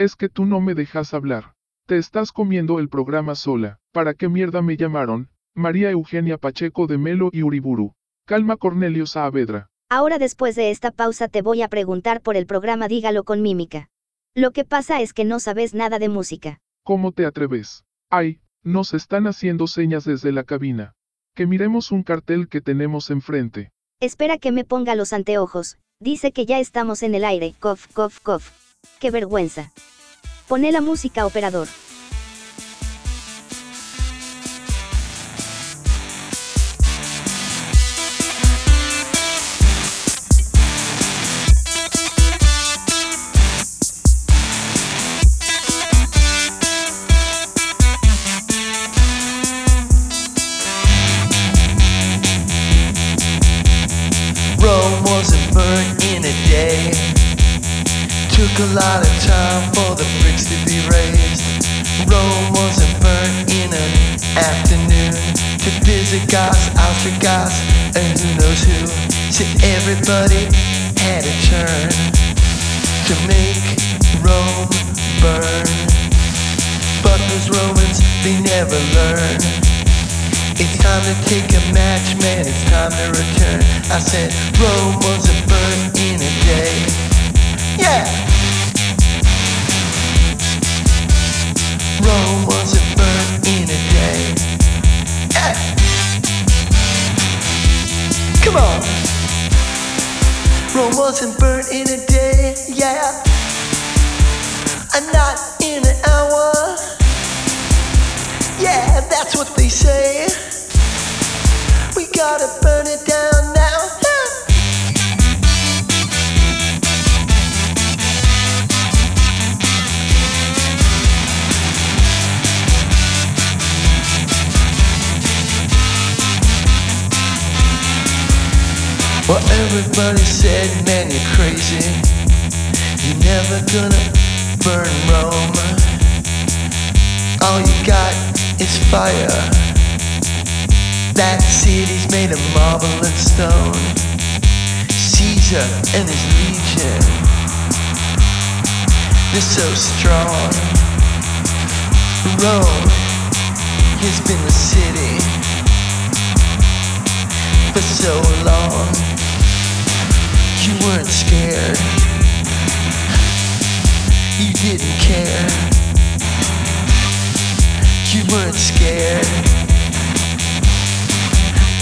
Es que tú no me dejas hablar. Te estás comiendo el programa sola. ¿Para qué mierda me llamaron? María Eugenia Pacheco de Melo y Uriburu. Calma Cornelio Saavedra. Ahora después de esta pausa te voy a preguntar por el programa Dígalo con mímica. Lo que pasa es que no sabes nada de música. ¿Cómo te atreves? Ay, nos están haciendo señas desde la cabina. Que miremos un cartel que tenemos enfrente. Espera que me ponga los anteojos. Dice que ya estamos en el aire. Cof, cof, cof. Qué vergüenza. Pone la música operador. A lot of time for the bricks to be raised. Rome wasn't burnt in an afternoon. To Visigoths, Ostrogoths, and who knows who. So everybody had a turn to make Rome burn. But those Romans, they never learn. It's time to take a match, man. It's time to return. I said Rome wasn't burned in a day. Yeah. Come on. Rome wasn't burnt in a everybody said, man, you're crazy. You're never gonna burn Rome. All you got is fire. That city's made of marble and stone. Caesar and his legion, they're so strong. Rome Weren't scared.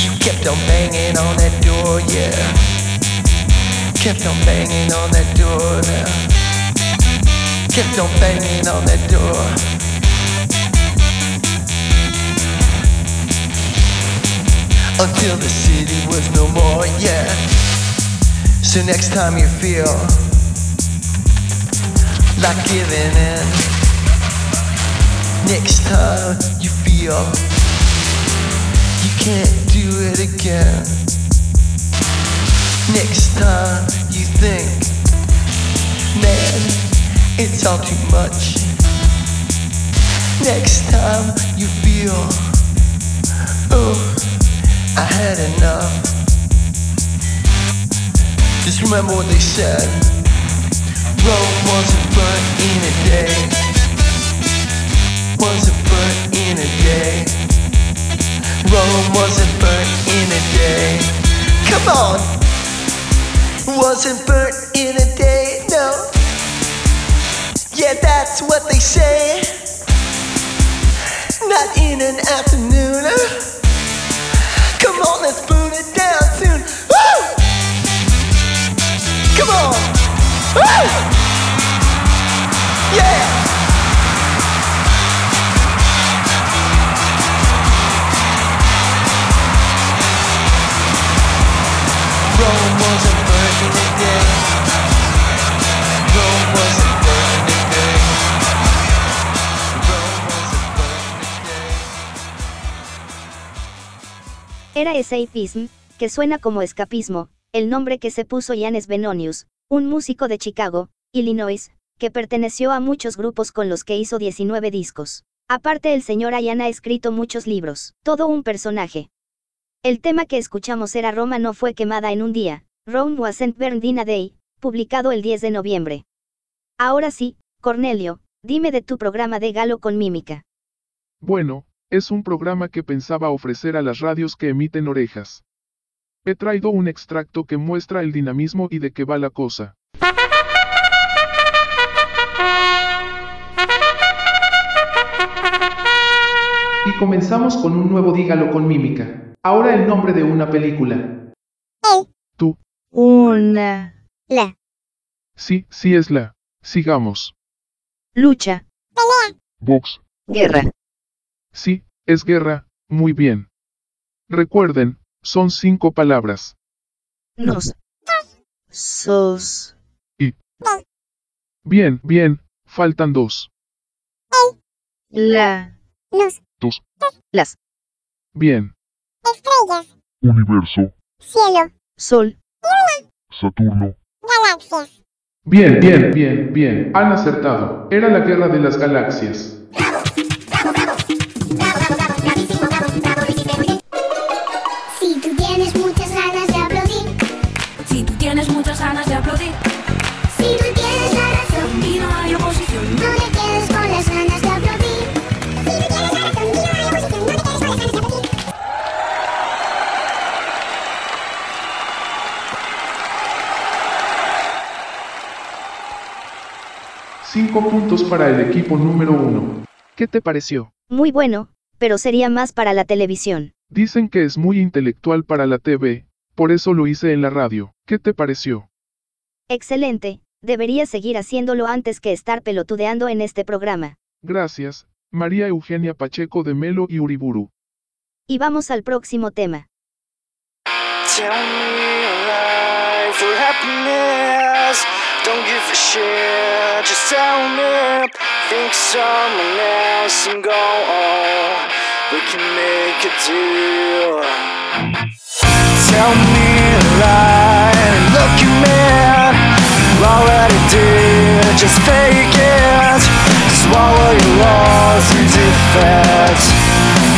You kept on banging on that door, yeah. Kept on banging on that door now. Kept on banging on that door. Until the city was no more, yeah. So next time you feel like giving in, next time you feel you can't do it again, next time you think, man, it's all too much, next time you feel, oh, I had enough. Just remember what they said. Rome wasn't burnt in a day. Wasn't burnt in a day. Rome wasn't burnt in a day. Come on. Wasn't burnt in a day, no. Yeah, that's what they say. Not in an afternoon. Come on, let's burn it down soon. Woo! Come on. Woo! Yeah. Era escapism, que suena como escapismo, el nombre que se puso Janes Benonius, un músico de Chicago, Illinois, que perteneció a muchos grupos con los que hizo 19 discos. Aparte el señor Ayan ha escrito muchos libros, todo un personaje. El tema que escuchamos era Roma no fue quemada en un día, Rome wasn't burned in a day, publicado el 10 de noviembre. Ahora sí, Cornelio, dime de tu programa de Galo con mímica. Bueno, es un programa que pensaba ofrecer a las radios que emiten orejas. He traído un extracto que muestra el dinamismo y de qué va la cosa. Y comenzamos con un nuevo Dígalo con mímica. Ahora el nombre de una película. Tú. Una. La. Sí, sí es la. Sigamos. Lucha. Box. Guerra. Sí, es guerra, muy bien. Recuerden, son cinco palabras. Nos. Sos. Bien, bien, faltan dos. La. Dos. Las. Bien. Estrellas, Universo. cielo, Sol. Saturno. galaxias. Bien, bien, bien, bien. Han acertado. Era la guerra de las galaxias. puntos para el equipo número 1. ¿Qué te pareció? Muy bueno, pero sería más para la televisión. Dicen que es muy intelectual para la TV, por eso lo hice en la radio. ¿Qué te pareció? Excelente, deberías seguir haciéndolo antes que estar pelotudeando en este programa. Gracias, María Eugenia Pacheco de Melo y Uriburu. Y vamos al próximo tema. Give a shit, just tell me. Think someone else and go on. We can make a deal. Tell me a lie and look at me. You already did, just fake it. Swallow your loss and defeat.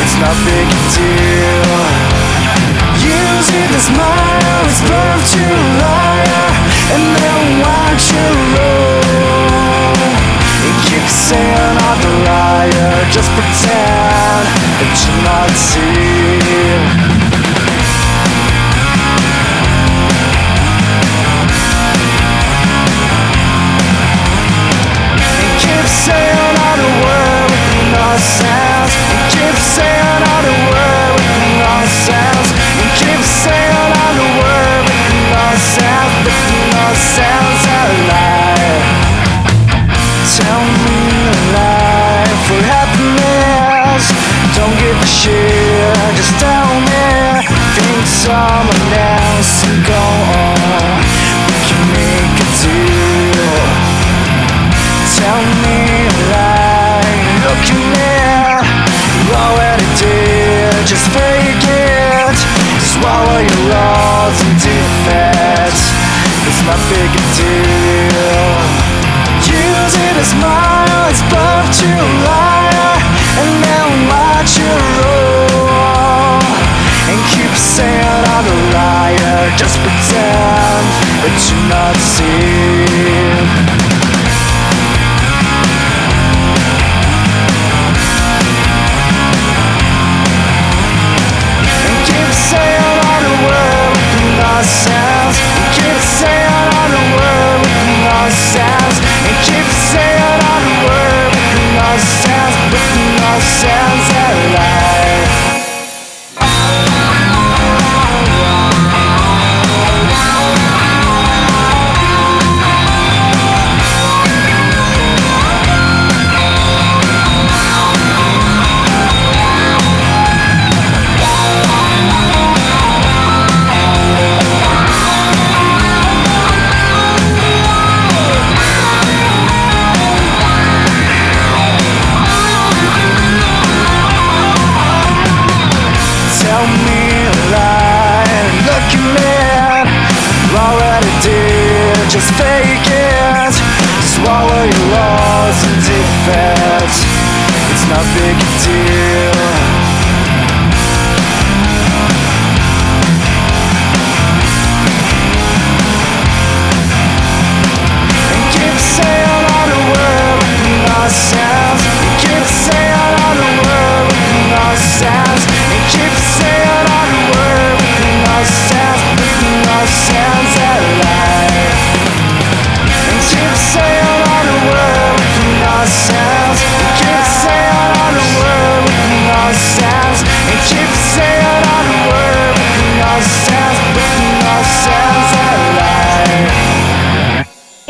It's not big deal. Using a smile as proof to liar And then watch you roll. The Just pretend that you're not seeing Just tell me Think someone else and go on. We can make a deal. Tell me a lie, look me You already just fake it. Swallow your loss and defeat It's not big deal. Use it as smile, as bluff to not see.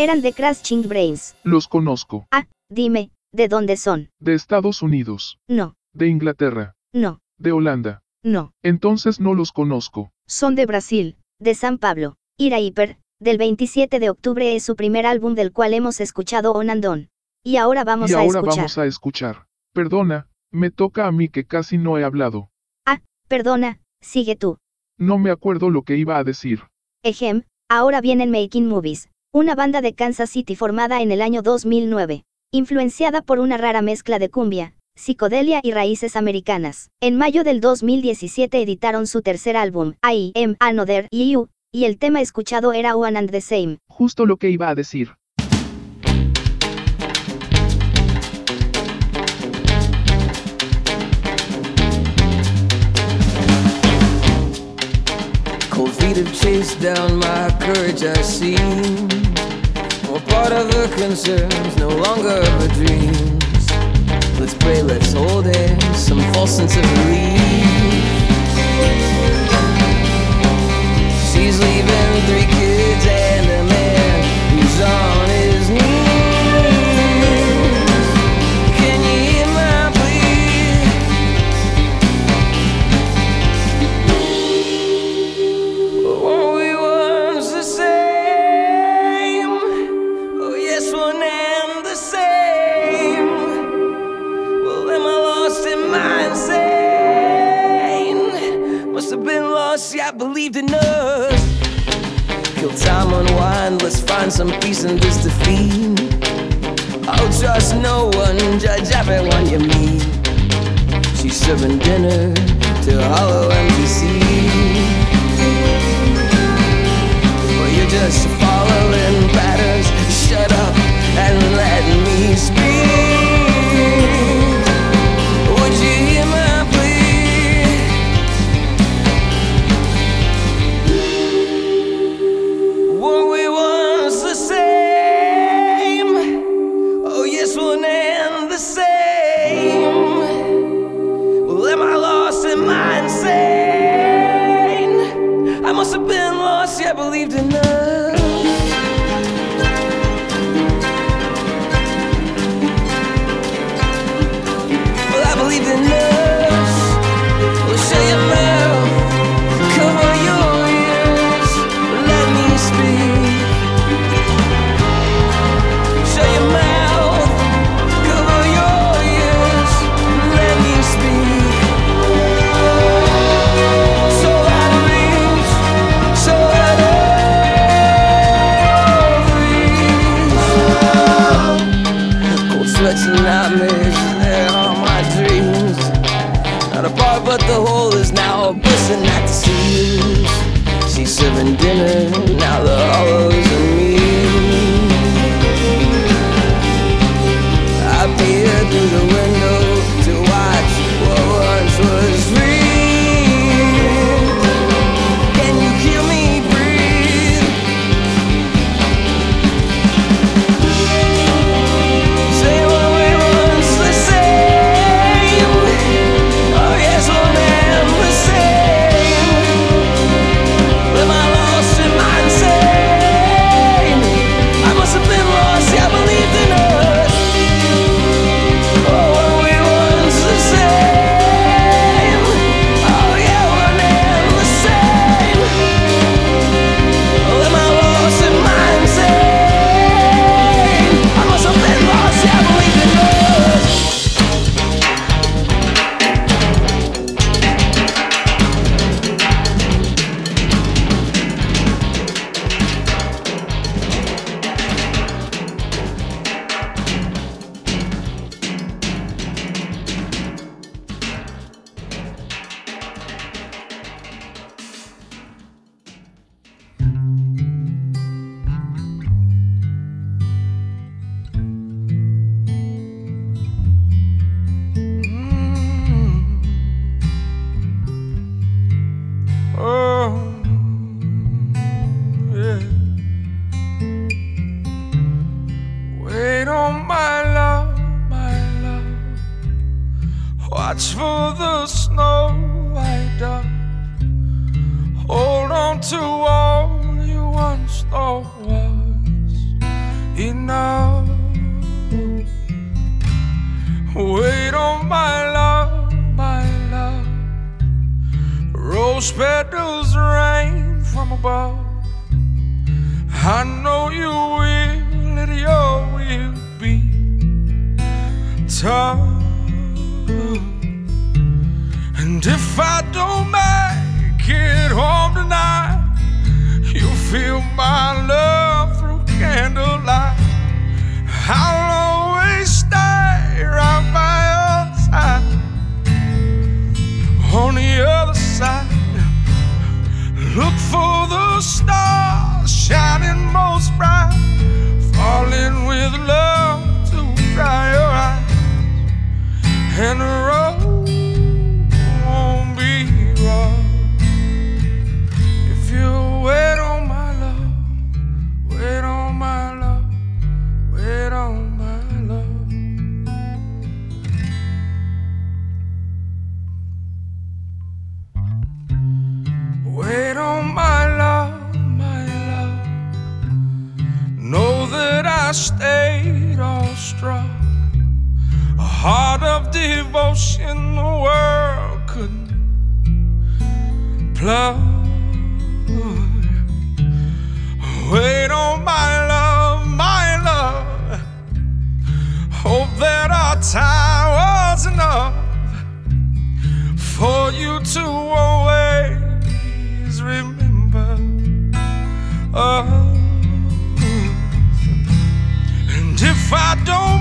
Eran de Crashing Brains. Los conozco. Ah, dime, ¿de dónde son? De Estados Unidos. No, De Inglaterra. no, De Holanda. no. Entonces no los conozco. Son de Brasil, de San Pablo. Ira Hiper, del 27 de octubre es su primer álbum del cual hemos escuchado Onandón. Y ahora vamos y a ahora escuchar. vamos a escuchar. Perdona, me toca a mí que casi no he hablado. Perdona, sigue tú. No me acuerdo lo que iba a decir. Ejem, ahora vienen Making Movies, una banda de Kansas City formada en el año 2009, influenciada por una rara mezcla de cumbia, psicodelia y raíces americanas. En mayo del 2017 editaron su tercer álbum, I Am Another You, y el tema escuchado era One and the Same. Justo lo que iba a decir. Feet have chased down my courage, I see. More part of the concerns, no longer the dreams. Let's pray, let's hold hands, some false sense of relief. She's leaving three kids some peace in this defeat. Oh, trust no one, judge everyone you meet. She's serving dinner to hollow empty seas. Well, you're just following patterns. Shut up and let me speak. Believed in us. Rose petals rain from above. I know you will, let your will be tough. And if I don't make it home tonight, you'll feel my love with love to dry your eyes, and don't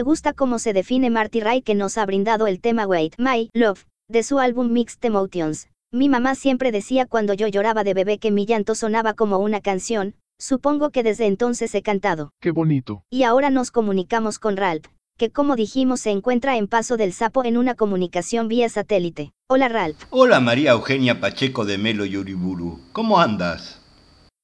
Me gusta cómo se define Marty Ray que nos ha brindado el tema Wait, My Love, de su álbum Mixed Emotions. Mi mamá siempre decía cuando yo lloraba de bebé que mi llanto sonaba como una canción, supongo que desde entonces he cantado. Qué bonito. Y ahora nos comunicamos con Ralph, que como dijimos se encuentra en Paso del Sapo en una comunicación vía satélite. Hola Ralph. Hola María Eugenia Pacheco de Melo y Uriburu. ¿Cómo andas?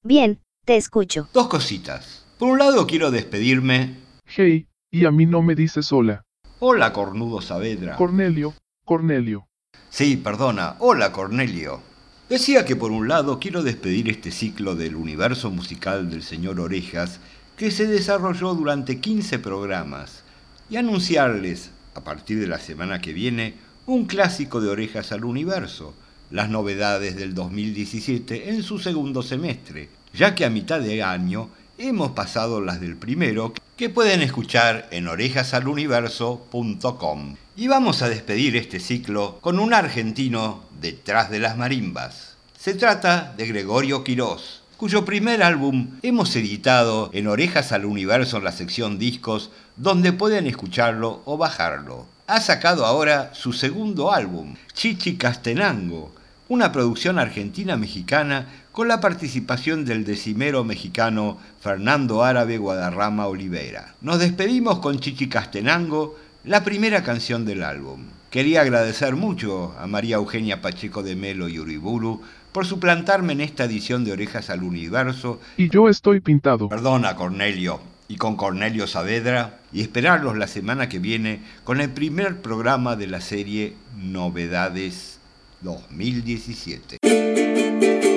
Bien, te escucho. Dos cositas. Por un lado quiero despedirme. Hey, y a mí no me dices hola. Hola Cornudo Saavedra. Cornelio, Cornelio. Sí, perdona. Hola Cornelio. Decía que por un lado quiero despedir este ciclo del universo musical del señor Orejas que se desarrolló durante 15 programas y anunciarles, a partir de la semana que viene, un clásico de Orejas al Universo, las novedades del 2017 en su segundo semestre, ya que a mitad de año hemos pasado las del primero que pueden escuchar en orejasaluniverso.com. Y vamos a despedir este ciclo con un argentino detrás de las marimbas. Se trata de Gregorio Quirós, cuyo primer álbum hemos editado en Orejas al Universo en la sección discos, donde pueden escucharlo o bajarlo. Ha sacado ahora su segundo álbum, Chichi Castenango, una producción argentina-mexicana con la participación del decimero mexicano Fernando Árabe Guadarrama Olivera. Nos despedimos con Chichi Castenango, la primera canción del álbum. Quería agradecer mucho a María Eugenia Pacheco de Melo y Uriburu por suplantarme en esta edición de Orejas al Universo. Y yo estoy pintado. Perdona, Cornelio. Y con Cornelio Saavedra. Y esperarlos la semana que viene con el primer programa de la serie Novedades 2017.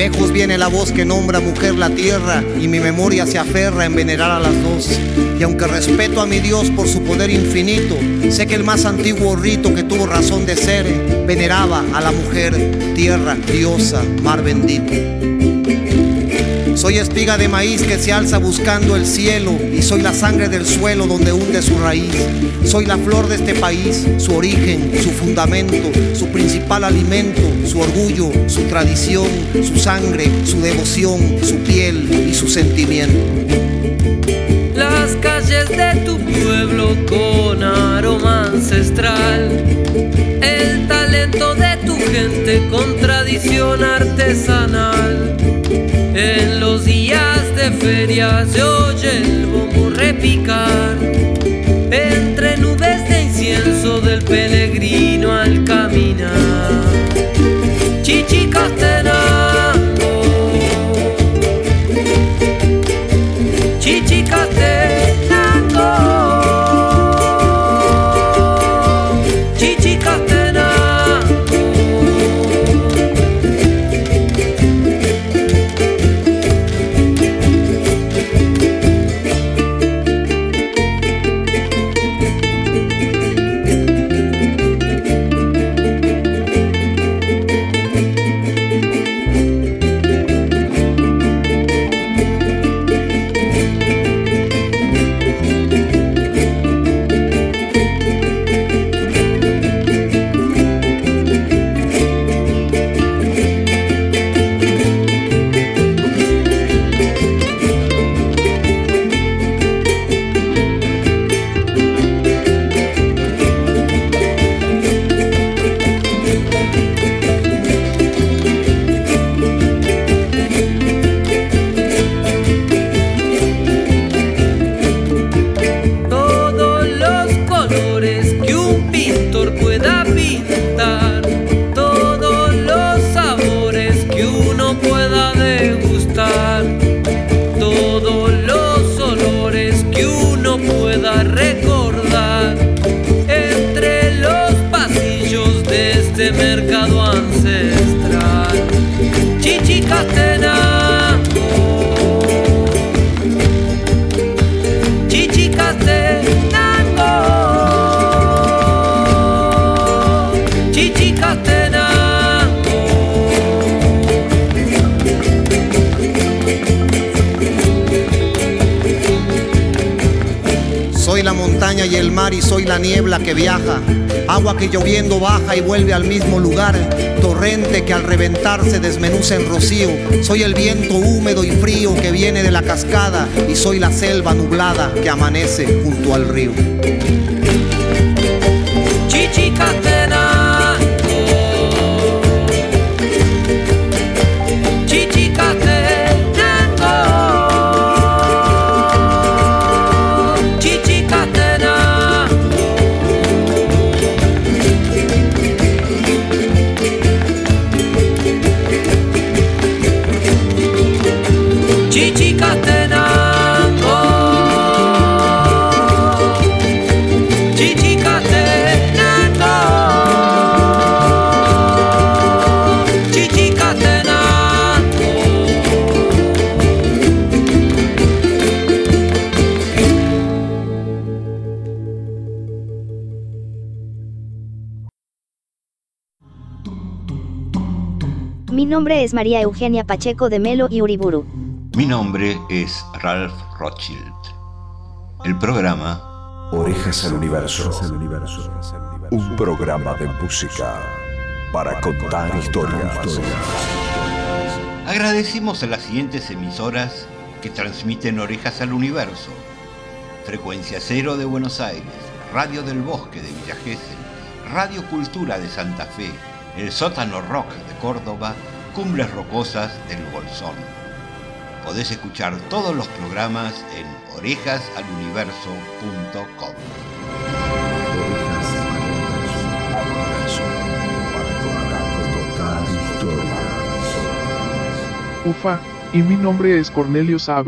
lejos viene la voz que nombra mujer la tierra y mi memoria se aferra en venerar a las dos. Y aunque respeto a mi Dios por su poder infinito, sé que el más antiguo rito que tuvo razón de ser veneraba a la mujer, tierra, diosa, mar bendito. Soy espiga de maíz que se alza buscando el cielo y soy la sangre del suelo donde hunde su raíz. Soy la flor de este país, su origen, su fundamento, su principal alimento, su orgullo, su tradición, su sangre, su devoción, su piel y su sentimiento. Las calles de tu pueblo con aroma ancestral. El talento de tu gente con tradición artesanal. Feria se oye el bombo repicar. Mar y soy la niebla que viaja. Agua que lloviendo baja y vuelve al mismo lugar. Torrente que al reventar se desmenuza en rocío. Soy el viento húmedo y frío que viene de la cascada. Y soy la selva nublada que amanece junto al río. Nombre es María Eugenia Pacheco de Melo y Uriburu. Mi nombre es Ralph Rothschild. El programa Orejas al Universo. Un programa de música para contar historias. Agradecimos a las siguientes emisoras que transmiten Orejas al Universo. Frecuencia Cero de Buenos Aires, Radio del Bosque de Villa Gesell, Radio Cultura de Santa Fe, El Sótano Rock de Córdoba, Cumbres Rocosas del Bolsón. Podés escuchar todos los programas en orejasaluniverso.com. Ufa, y mi nombre es Cornelio Saab.